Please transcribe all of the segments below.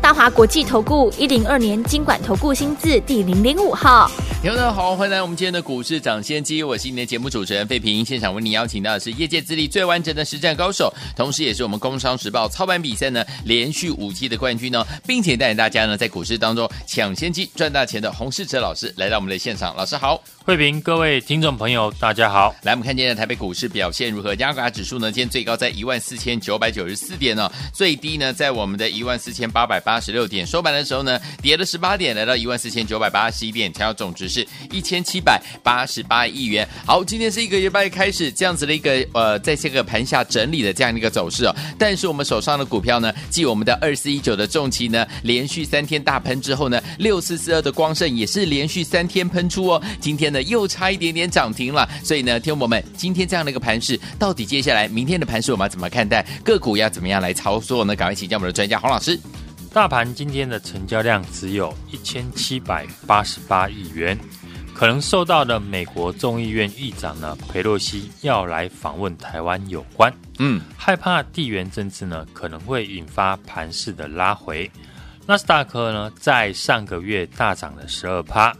大华国际投顾一零二年金管投顾新字第零零五号。听众好，欢迎来我们今天的股市抢先机，我是你的节目主持人费平。现场为您邀请到的是业界资历最完整的实战高手，同时也是我们工商时报操盘比赛呢连续五季的冠军哦，并且带领大家呢在股市当中抢先机赚大钱的洪世哲老师来到我们的现场。老师好，慧平，各位听众朋友大家好。来，我们看今天的台北股市表现如何？加权指数呢，今天最高在一万四千九百九十四点哦，最低呢在我们的一万四千八百八十六点，收盘的时候呢跌了十八点，来到一万四千九百八十一点，成交总值是一千七。百八十八亿元。好，今天是一个礼拜开始这样子的一个呃，在这个盘下整理的这样的一个走势哦。但是我们手上的股票呢，继我们的二四一九的重骑呢，连续三天大喷之后呢，六四四二的光盛也是连续三天喷出哦。今天呢又差一点点涨停了。所以呢，听众朋友们，今天这样的一个盘势，到底接下来明天的盘势我们要怎么看待？个股要怎么样来操作呢？赶快请教我们的专家黄老师。大盘今天的成交量只有一千七百八十八亿元。可能受到的美国众议院议长呢，佩洛西要来访问台湾有关，嗯，害怕地缘政治呢可能会引发盘势的拉回。纳斯达克呢在上个月大涨了十二趴，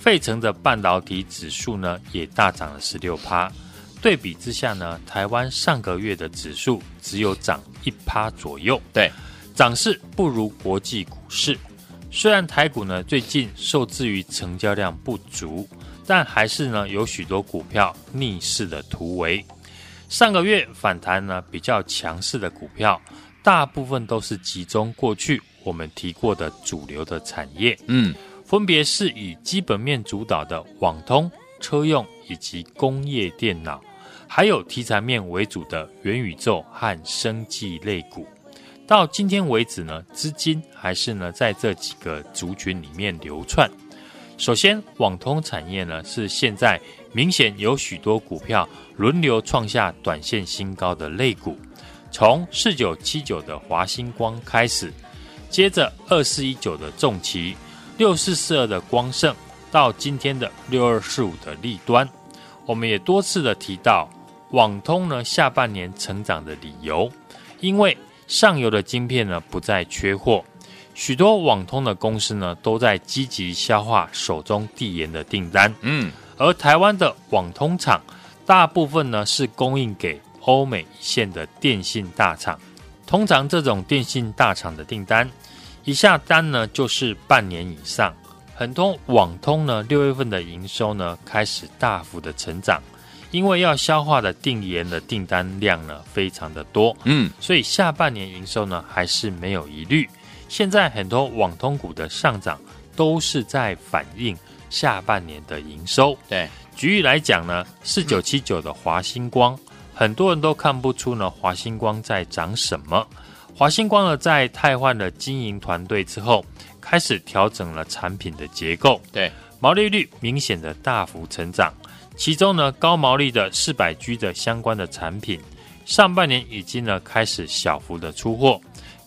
费城的半导体指数呢也大涨了十六趴。对比之下呢，台湾上个月的指数只有涨一趴左右，对，涨势不如国际股市。虽然台股呢最近受制于成交量不足，但还是呢有许多股票逆势的突围。上个月反弹呢比较强势的股票，大部分都是集中过去我们提过的主流的产业，嗯，分别是以基本面主导的网通、车用以及工业电脑，还有题材面为主的元宇宙和生技类股。到今天为止呢，资金还是呢在这几个族群里面流窜。首先，网通产业呢是现在明显有许多股票轮流创下短线新高的类股，从四九七九的华星光开始，接着二四一九的重骑，六四四二的光盛，到今天的六二四五的立端，我们也多次的提到网通呢下半年成长的理由，因为。上游的晶片呢不再缺货，许多网通的公司呢都在积极消化手中递延的订单。嗯，而台湾的网通厂大部分呢是供应给欧美一线的电信大厂。通常这种电信大厂的订单一下单呢就是半年以上。很多网通呢六月份的营收呢开始大幅的成长。因为要消化的定延的订单量呢非常的多，嗯，所以下半年营收呢还是没有疑虑。现在很多网通股的上涨都是在反映下半年的营收。对，举例来讲呢，四九七九的华星光，很多人都看不出呢华星光在涨什么。华星光呢在汰换了经营团队之后，开始调整了产品的结构，对，毛利率明显的大幅成长。其中呢，高毛利的四百 G 的相关的产品，上半年已经呢开始小幅的出货。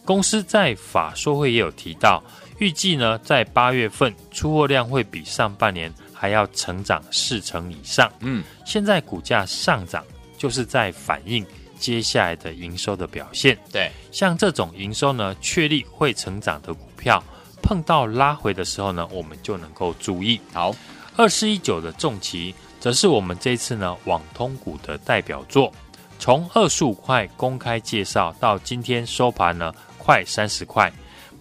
公司在法说会也有提到，预计呢在八月份出货量会比上半年还要成长四成以上。嗯，现在股价上涨，就是在反映接下来的营收的表现。对，像这种营收呢确立会成长的股票，碰到拉回的时候呢，我们就能够注意。好，二四一九的重旗。则是我们这次呢网通股的代表作，从二十五块公开介绍到今天收盘呢快三十块，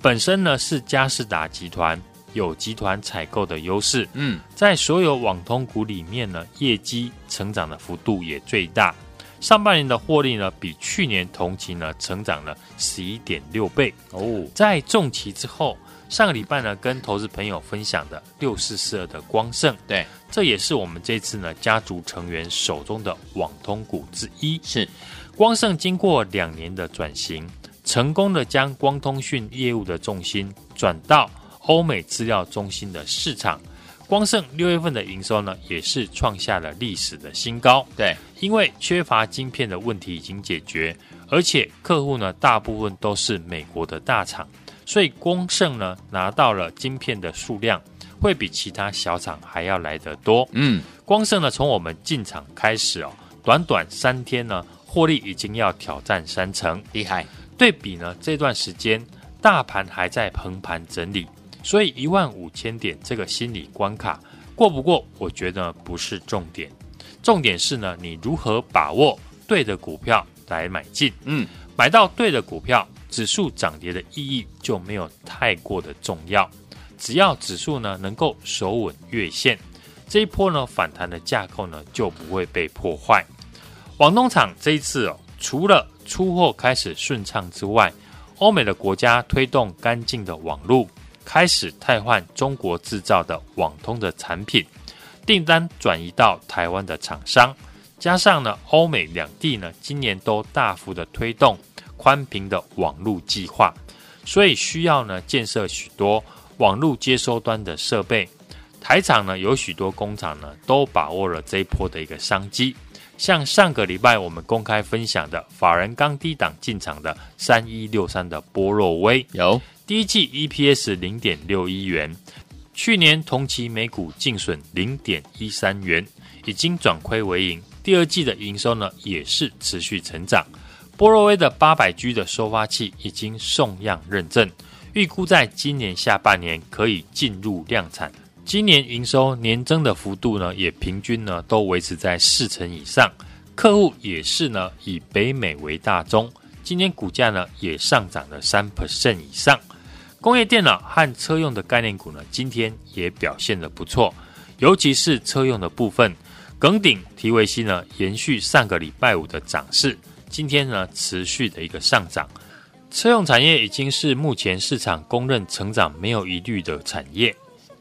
本身呢是嘉士达集团有集团采购的优势，嗯，在所有网通股里面呢业绩成长的幅度也最大，上半年的获利呢比去年同期呢成长了十一点六倍哦，在重骑之后。上个礼拜呢，跟投资朋友分享的六四四二的光盛，对，这也是我们这次呢家族成员手中的网通股之一。是光盛经过两年的转型，成功的将光通讯业务的重心转到欧美资料中心的市场。光盛六月份的营收呢，也是创下了历史的新高。对，因为缺乏晶片的问题已经解决。而且客户呢大部分都是美国的大厂，所以光盛呢拿到了晶片的数量会比其他小厂还要来得多。嗯，光盛呢从我们进场开始哦，短短三天呢获利已经要挑战三成，厉害。对比呢这段时间大盘还在横盘整理，所以一万五千点这个心理关卡过不过，我觉得不是重点。重点是呢，你如何把握对的股票来买进？嗯，买到对的股票，指数涨跌的意义就没有太过的重要。只要指数呢能够守稳月线，这一波呢反弹的架构呢就不会被破坏。广东厂这一次哦，除了出货开始顺畅之外，欧美的国家推动干净的网络，开始汰换中国制造的网通的产品。订单转移到台湾的厂商，加上呢，欧美两地呢，今年都大幅的推动宽频的网络计划，所以需要呢建设许多网络接收端的设备。台厂呢有许多工厂呢都把握了这一波的一个商机，像上个礼拜我们公开分享的法人刚低档进场的三一六三的波若威，有第一季 EPS 零点六一元。去年同期每股净损零点一三元，已经转亏为盈。第二季的营收呢，也是持续成长。波若威的八百 G 的收发器已经送样认证，预估在今年下半年可以进入量产。今年营收年增的幅度呢，也平均呢都维持在四成以上。客户也是呢以北美为大宗，今年股价呢也上涨了三 percent 以上。工业电脑和车用的概念股呢，今天也表现得不错，尤其是车用的部分，耿鼎、提维西呢延续上个礼拜五的涨势，今天呢持续的一个上涨。车用产业已经是目前市场公认成长没有疑虑的产业。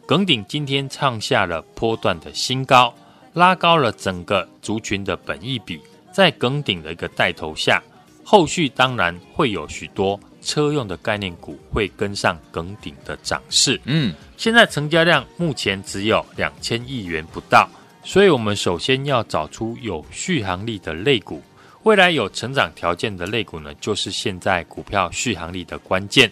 耿鼎今天创下了波段的新高，拉高了整个族群的本益比，在耿鼎的一个带头下，后续当然会有许多。车用的概念股会跟上梗顶的涨势。嗯，现在成交量目前只有两千亿元不到，所以我们首先要找出有续航力的类股。未来有成长条件的类股呢，就是现在股票续航力的关键。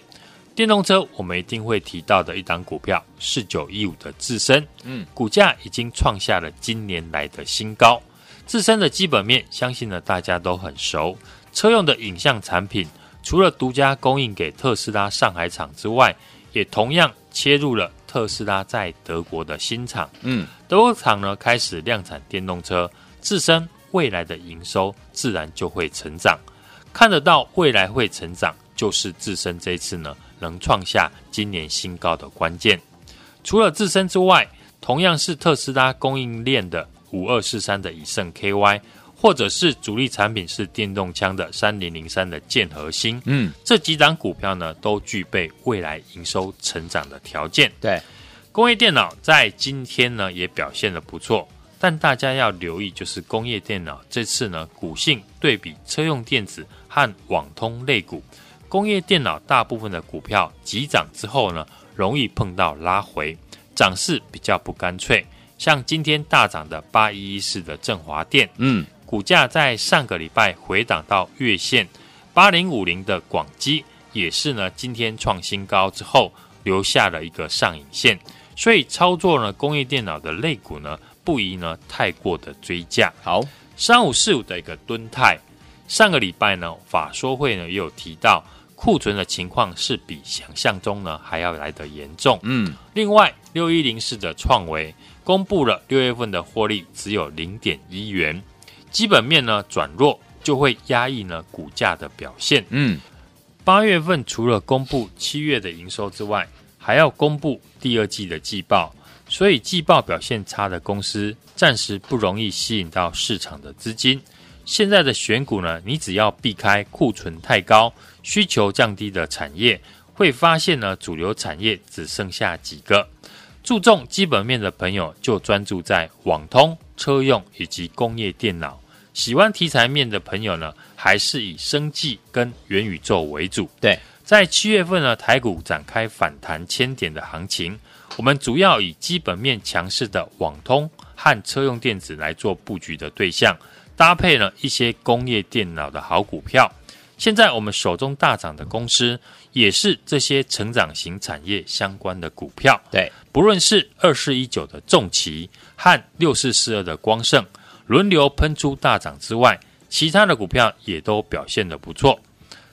电动车我们一定会提到的一档股票，四九一五的智伸。嗯，股价已经创下了今年来的新高。自身的基本面，相信呢大家都很熟，车用的影像产品。除了独家供应给特斯拉上海厂之外，也同样切入了特斯拉在德国的新厂。嗯，德国厂呢开始量产电动车，自身未来的营收自然就会成长。看得到未来会成长，就是自身这一次呢能创下今年新高的关键。除了自身之外，同样是特斯拉供应链的五二四三的以盛 KY。或者是主力产品是电动枪的三零零三的剑核心，嗯，这几档股票呢都具备未来营收成长的条件。对，工业电脑在今天呢也表现的不错，但大家要留意，就是工业电脑这次呢股性对比车用电子和网通类股，工业电脑大部分的股票急涨之后呢，容易碰到拉回，涨势比较不干脆。像今天大涨的八一一四的振华电，嗯。股价在上个礼拜回档到月线，八零五零的广基也是呢，今天创新高之后留下了一个上影线，所以操作呢工业电脑的类股呢不宜呢太过的追价。好，三五四五的一个敦泰，上个礼拜呢法说会呢也有提到库存的情况是比想象中呢还要来得严重。嗯，另外六一零四的创维公布了六月份的获利只有零点一元。基本面呢转弱，就会压抑呢股价的表现。嗯，八月份除了公布七月的营收之外，还要公布第二季的季报，所以季报表现差的公司暂时不容易吸引到市场的资金。现在的选股呢，你只要避开库存太高、需求降低的产业，会发现呢主流产业只剩下几个。注重基本面的朋友就专注在网通。车用以及工业电脑，喜欢题材面的朋友呢，还是以生技跟元宇宙为主。对，在七月份呢，台股展开反弹千点的行情，我们主要以基本面强势的网通和车用电子来做布局的对象，搭配了一些工业电脑的好股票。现在我们手中大涨的公司，也是这些成长型产业相关的股票。对，不论是二四一九的重旗和六四四二的光盛，轮流喷出大涨之外，其他的股票也都表现得不错。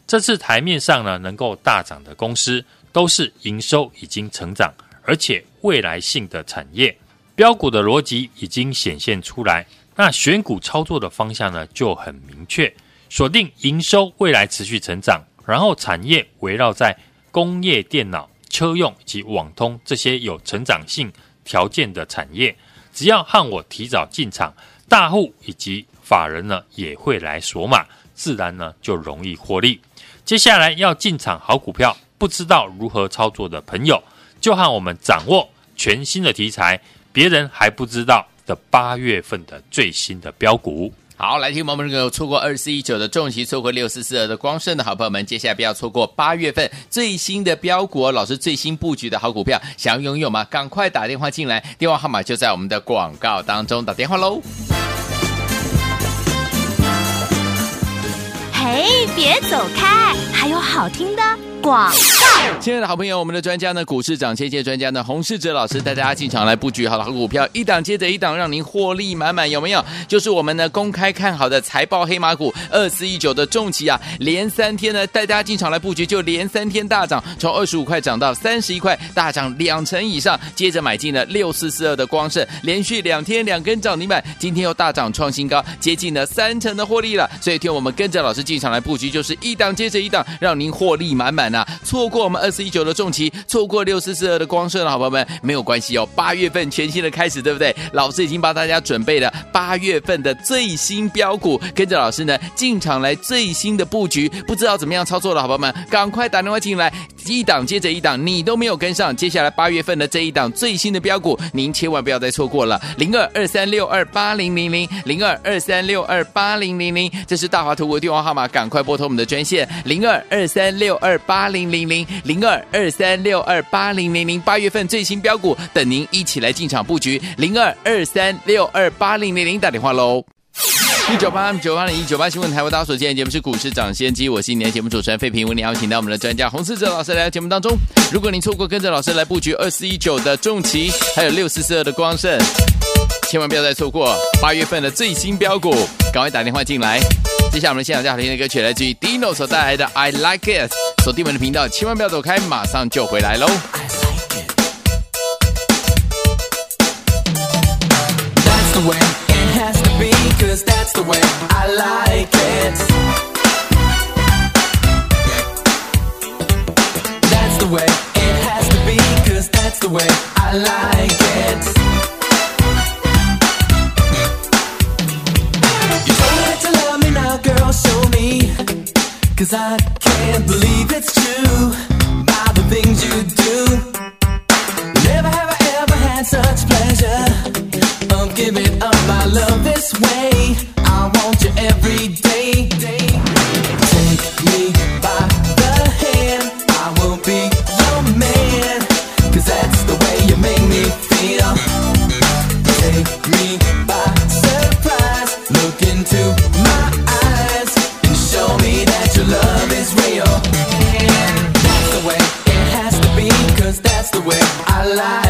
这次台面上呢，能够大涨的公司，都是营收已经成长，而且未来性的产业。标股的逻辑已经显现出来，那选股操作的方向呢，就很明确。锁定营收未来持续成长，然后产业围绕在工业电脑、车用及网通这些有成长性条件的产业，只要和我提早进场，大户以及法人呢也会来锁码，自然呢就容易获利。接下来要进场好股票，不知道如何操作的朋友，就和我们掌握全新的题材，别人还不知道的八月份的最新的标股。好，来听我们这个错过二四一九的重骑，错过六四四二的光盛的好朋友们，接下来不要错过八月份最新的标股，老师最新布局的好股票，想要拥有吗？赶快打电话进来，电话号码就在我们的广告当中，打电话喽。嘿，别走开，还有好听的广告。亲爱的好朋友，我们的专家呢，股市涨先机专家呢，洪世哲老师带大家进场来布局好的好股票，一档接着一档，让您获利满满，有没有？就是我们呢公开看好的财报黑马股二四一九的重骑啊，连三天呢带大家进场来布局，就连三天大涨，从二十五块涨到三十一块，大涨两成以上。接着买进了六四四二的光盛，连续两天两根涨停板，今天又大涨创新高，接近了三成的获利了。所以听我们跟着老师进场来布局，就是一档接着一档，让您获利满满！错过我们。二四一九的重骑，错过六四四二的光顺了，好朋友们没有关系哦。八月份全新的开始，对不对？老师已经帮大家准备了八月份的最新标股，跟着老师呢进场来最新的布局。不知道怎么样操作的好朋友们，赶快打电话进来，一档接着一档，你都没有跟上。接下来八月份的这一档最新的标股，您千万不要再错过了。零二二三六二八零零零零二二三六二八零零零，这是大华图的电话号码，赶快拨通我们的专线零二二三六二八零零零。零二二三六二八零零零，八月份最新标股，等您一起来进场布局。零二二三六二八零零零，打电话喽。一九八九八零一九八新闻台，为大家所见的节目是股市涨先机，我是今天节目主持人费平，为您邀请到我们的专家洪思哲老师来到节目当中。如果您错过跟着老师来布局二四一九的重骑，还有六四四二的光盛，千万不要再错过八月份的最新标股，赶快打电话进来。接下来我们现场最好听的歌曲来自于 Dino 所带来的 I Like It，锁定我们的频道，千万不要走开，马上就回来喽。That's the way it has to be, cause that's the way I like it. where I lie.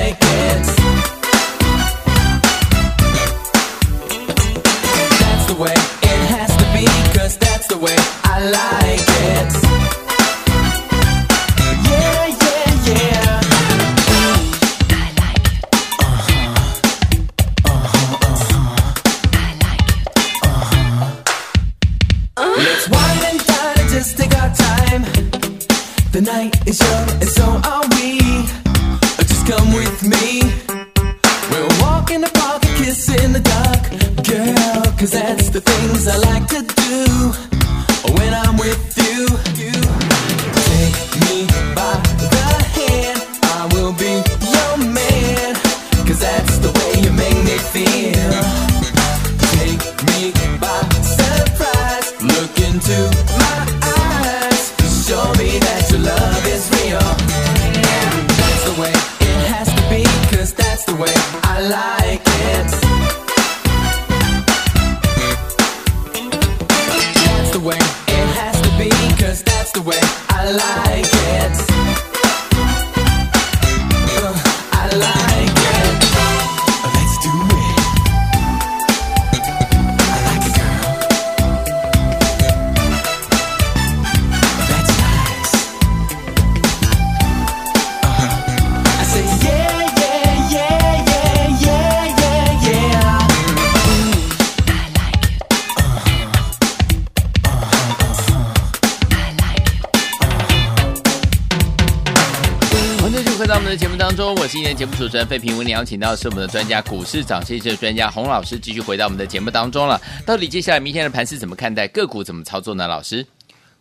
的节目当中，我是今天节目主持人费平。为你邀请到的是我们的专家股市涨跌的专家洪老师，继续回到我们的节目当中了。到底接下来明天的盘势怎么看待？个股怎么操作呢？老师，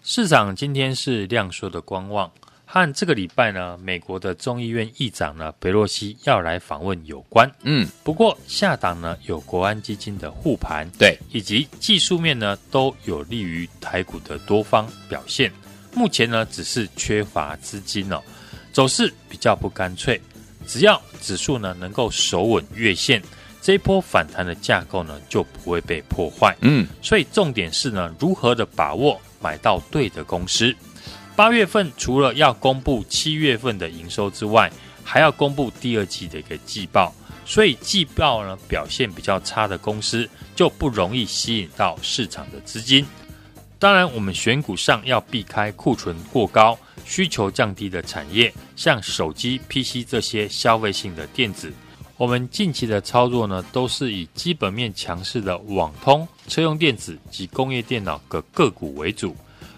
市场今天是量缩的观望，和这个礼拜呢，美国的众议院议长呢，裴洛西要来访问有关。嗯，不过下档呢，有国安基金的护盘，对，以及技术面呢，都有利于台股的多方表现。目前呢，只是缺乏资金哦，走势比较不干脆。只要指数呢能够守稳月线，这一波反弹的架构呢就不会被破坏。嗯，所以重点是呢，如何的把握买到对的公司。八月份除了要公布七月份的营收之外，还要公布第二季的一个季报，所以季报呢表现比较差的公司就不容易吸引到市场的资金。当然，我们选股上要避开库存过高、需求降低的产业，像手机、PC 这些消费性的电子。我们近期的操作呢，都是以基本面强势的网通、车用电子及工业电脑的个股为主。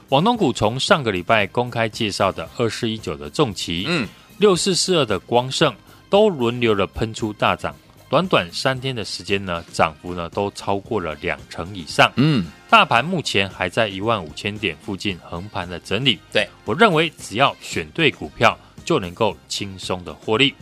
网通股从上个礼拜公开介绍的二四一九的重旗，嗯，六四四二的光盛，都轮流的喷出大涨。短短三天的时间呢，涨幅呢都超过了两成以上。嗯，大盘目前还在一万五千点附近横盘的整理。对，我认为只要选对股票，就能够轻松的获利。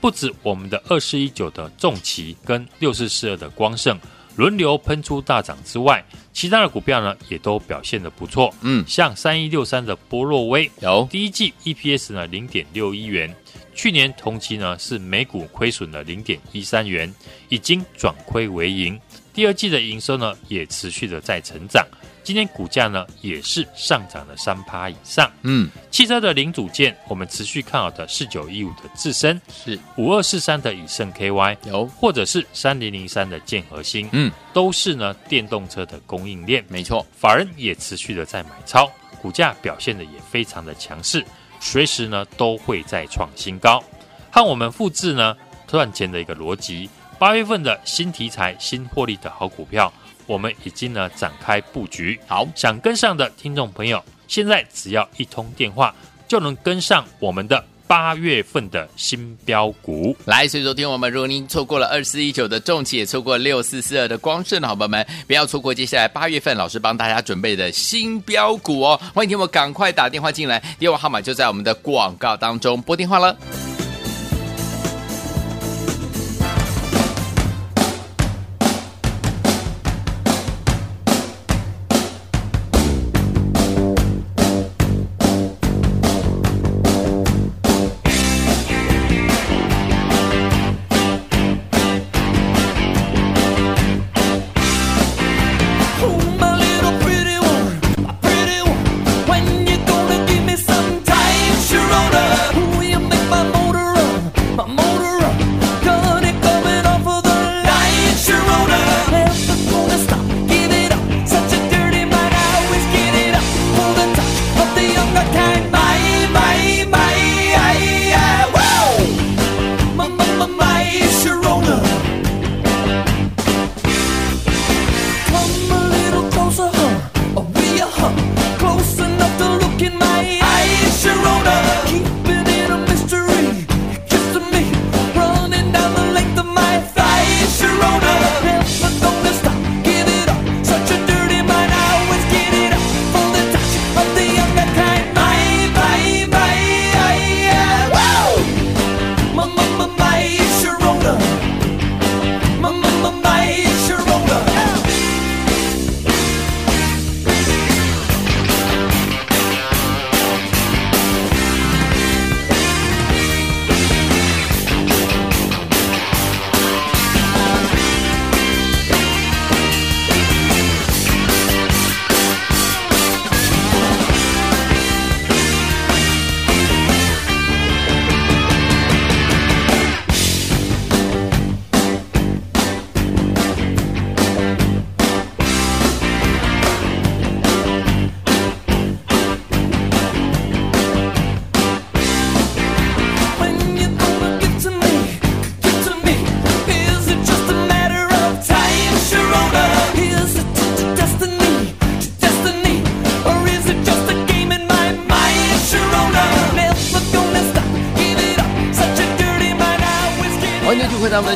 不止我们的二四一九的重旗跟六四四二的光盛轮流喷出大涨之外，其他的股票呢也都表现的不错。嗯，像三一六三的波若威，有第一季 EPS 呢零点六一元。去年同期呢是每股亏损了零点一三元，已经转亏为盈。第二季的营收呢也持续的在成长，今天股价呢也是上涨了三趴以上。嗯，汽车的零组件，我们持续看好的四九一五的智伸，是五二四三的以盛 KY，有，或者是三零零三的建核心，嗯，都是呢电动车的供应链。没错，法人也持续的在买超，股价表现的也非常的强势。随时呢都会再创新高，和我们复制呢赚钱的一个逻辑。八月份的新题材、新获利的好股票，我们已经呢展开布局。好，想跟上的听众朋友，现在只要一通电话就能跟上我们的八月份的新标股。来，所以昨天我们如果您错过了二四一九的重企，也错过六四四二的光盛的好朋友们，不要错过接下来八月份老师帮大家准备的新标股哦。欢迎听我赶快打电话进来，电话号码就在我们的广告当中，拨电话了。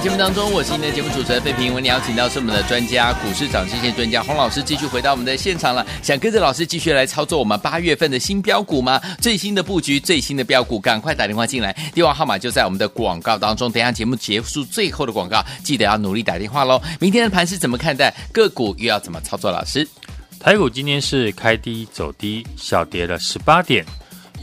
节目当中，我是您的节目主持人费平。为您邀请到是我们的专家，股市长线专家洪老师，继续回到我们的现场了。想跟着老师继续来操作我们八月份的新标股吗？最新的布局，最新的标股，赶快打电话进来，电话号码就在我们的广告当中。等一下节目结束最后的广告，记得要努力打电话喽。明天的盘是怎么看待？个股又要怎么操作？老师，台股今天是开低走低，小跌了十八点。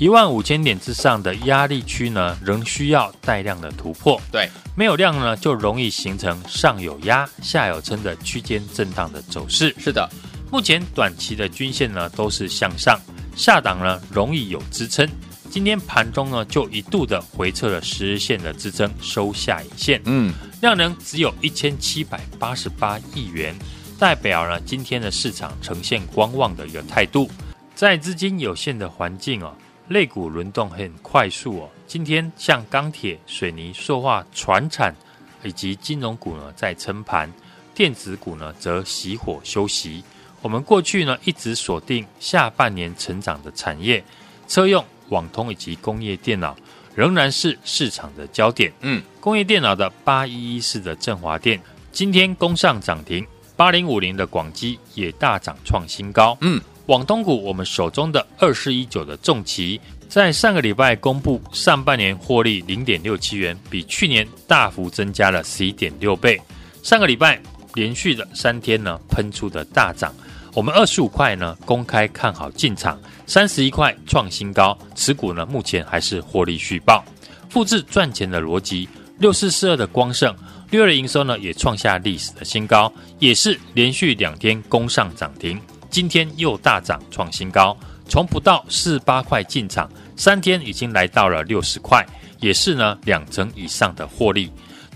一万五千点之上的压力区呢，仍需要带量的突破。对，没有量呢，就容易形成上有压、下有撑的区间震荡的走势。是的，目前短期的均线呢都是向上，下档呢容易有支撑。今天盘中呢就一度的回撤了十日线的支撑，收下影线。嗯，量能只有一千七百八十八亿元，代表呢今天的市场呈现观望的一个态度，在资金有限的环境哦。类股轮动很快速哦，今天像钢铁、水泥、塑化、船产以及金融股呢在撑盘，电子股呢则熄火休息。我们过去呢一直锁定下半年成长的产业，车用、网通以及工业电脑仍然是市场的焦点。嗯，工业电脑的八一一四的振华电今天攻上涨停，八零五零的广基也大涨创新高。嗯。广东股，我们手中的二四一九的重骑，在上个礼拜公布上半年获利零点六七元，比去年大幅增加了十一点六倍。上个礼拜连续的三天呢，喷出的大涨，我们二十五块呢公开看好进场，三十一块创新高，持股呢目前还是获利续报，复制赚钱的逻辑。六四四二的光盛六月的营收呢也创下历史的新高，也是连续两天攻上涨停。今天又大涨创新高，从不到四十八块进场，三天已经来到了六十块，也是呢两成以上的获利。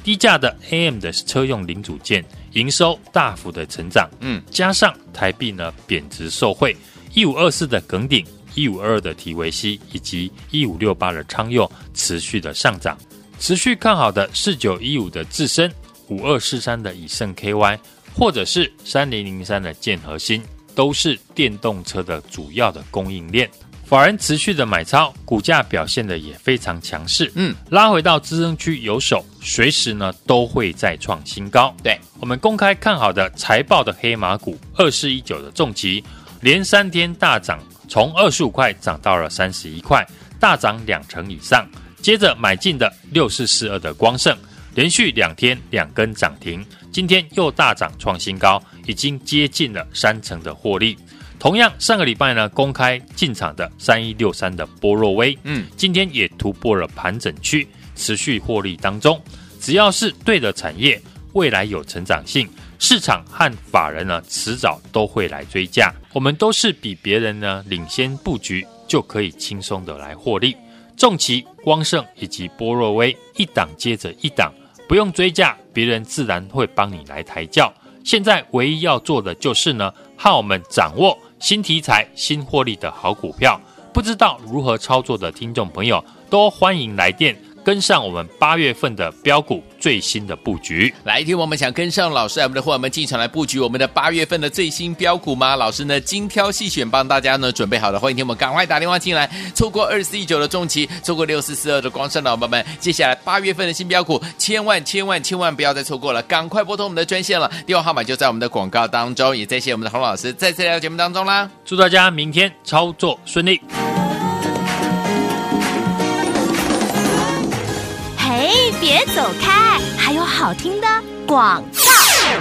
低价的 AM 的车用零组件营收大幅的成长，嗯，加上台币呢贬值受惠，一五二四的耿鼎，一五二二的提维西以及一五六八的昌佑持续的上涨，持续看好的四九一五的智深，五二四三的以盛 KY，或者是三零零三的建和兴。都是电动车的主要的供应链，法人持续的买超，股价表现的也非常强势，嗯，拉回到支撑区有手，随时呢都会再创新高。对，我们公开看好的财报的黑马股二四一九的重疾，连三天大涨，从二十五块涨到了三十一块，大涨两成以上。接着买进的六四四二的光盛，连续两天两根涨停，今天又大涨创新高。已经接近了三成的获利。同样，上个礼拜呢，公开进场的三一六三的波若威，嗯，今天也突破了盘整区，持续获利当中。只要是对的产业，未来有成长性，市场和法人呢，迟早都会来追价。我们都是比别人呢领先布局，就可以轻松的来获利。重骑、光盛以及波若威，一档接着一档，不用追价，别人自然会帮你来抬轿。现在唯一要做的就是呢，和我们掌握新题材、新获利的好股票。不知道如何操作的听众朋友，都欢迎来电。跟上我们八月份的标股最新的布局，来听我们想跟上老师，我们的伙伴们进场来布局我们的八月份的最新标股吗？老师呢精挑细选，帮大家呢准备好了，欢迎听我们赶快打电话进来。错过二四一九的重骑，错过六四四二的光圣老板们，接下来八月份的新标股，千万千万千万不要再错过了，赶快拨通我们的专线了，电话号码就在我们的广告当中，也再谢谢我们的洪老师再次来到节目当中啦，祝大家明天操作顺利。别走开，还有好听的广。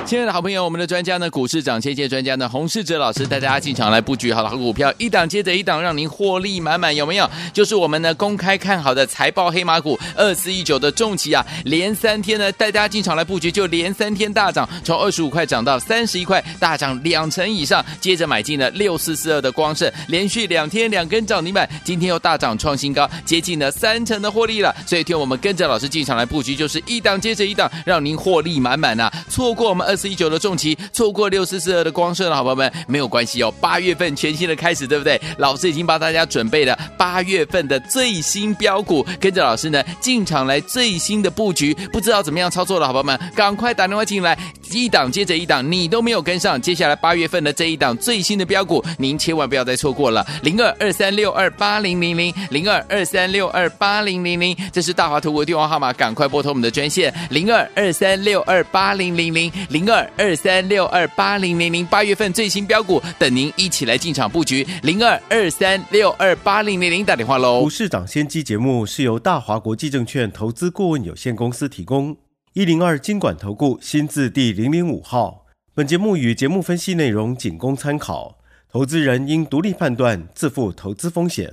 亲爱的好朋友，我们的专家呢，股市涨跌线专家呢，洪世哲老师带大家进场来布局好的好股票，一档接着一档，让您获利满满，有没有？就是我们呢公开看好的财报黑马股二四一九的重骑啊，连三天呢带大家进场来布局，就连三天大涨，从二十五块涨到三十一块，大涨两成以上。接着买进了六四四二的光盛，连续两天两根涨停板，今天又大涨创新高，接近了三成的获利了。所以，听我们跟着老师进场来布局，就是一档接着一档，让您获利满满啊！错过。我们二四一九的重骑，错过六四四二的光圣的好朋友们没有关系哦。八月份全新的开始，对不对？老师已经帮大家准备了八月份的最新标股，跟着老师呢进场来最新的布局。不知道怎么样操作的好朋友们，赶快打电话进来，一档接着一档，你都没有跟上。接下来八月份的这一档最新的标股，您千万不要再错过了。零二二三六二八零零零零二二三六二八零零零，这是大华图的电话号码，赶快拨通我们的专线零二二三六二八零零零零二二三六二八零零零。八月份最新标股，等您一起来进场布局。零二二三六二八零零零，打电话喽。股市涨先机节目是由大华国际证券投资顾问有限公司提供，一零二经管投顾新字第零零五号。本节目与节目分析内容仅供参考，投资人应独立判断，自负投资风险。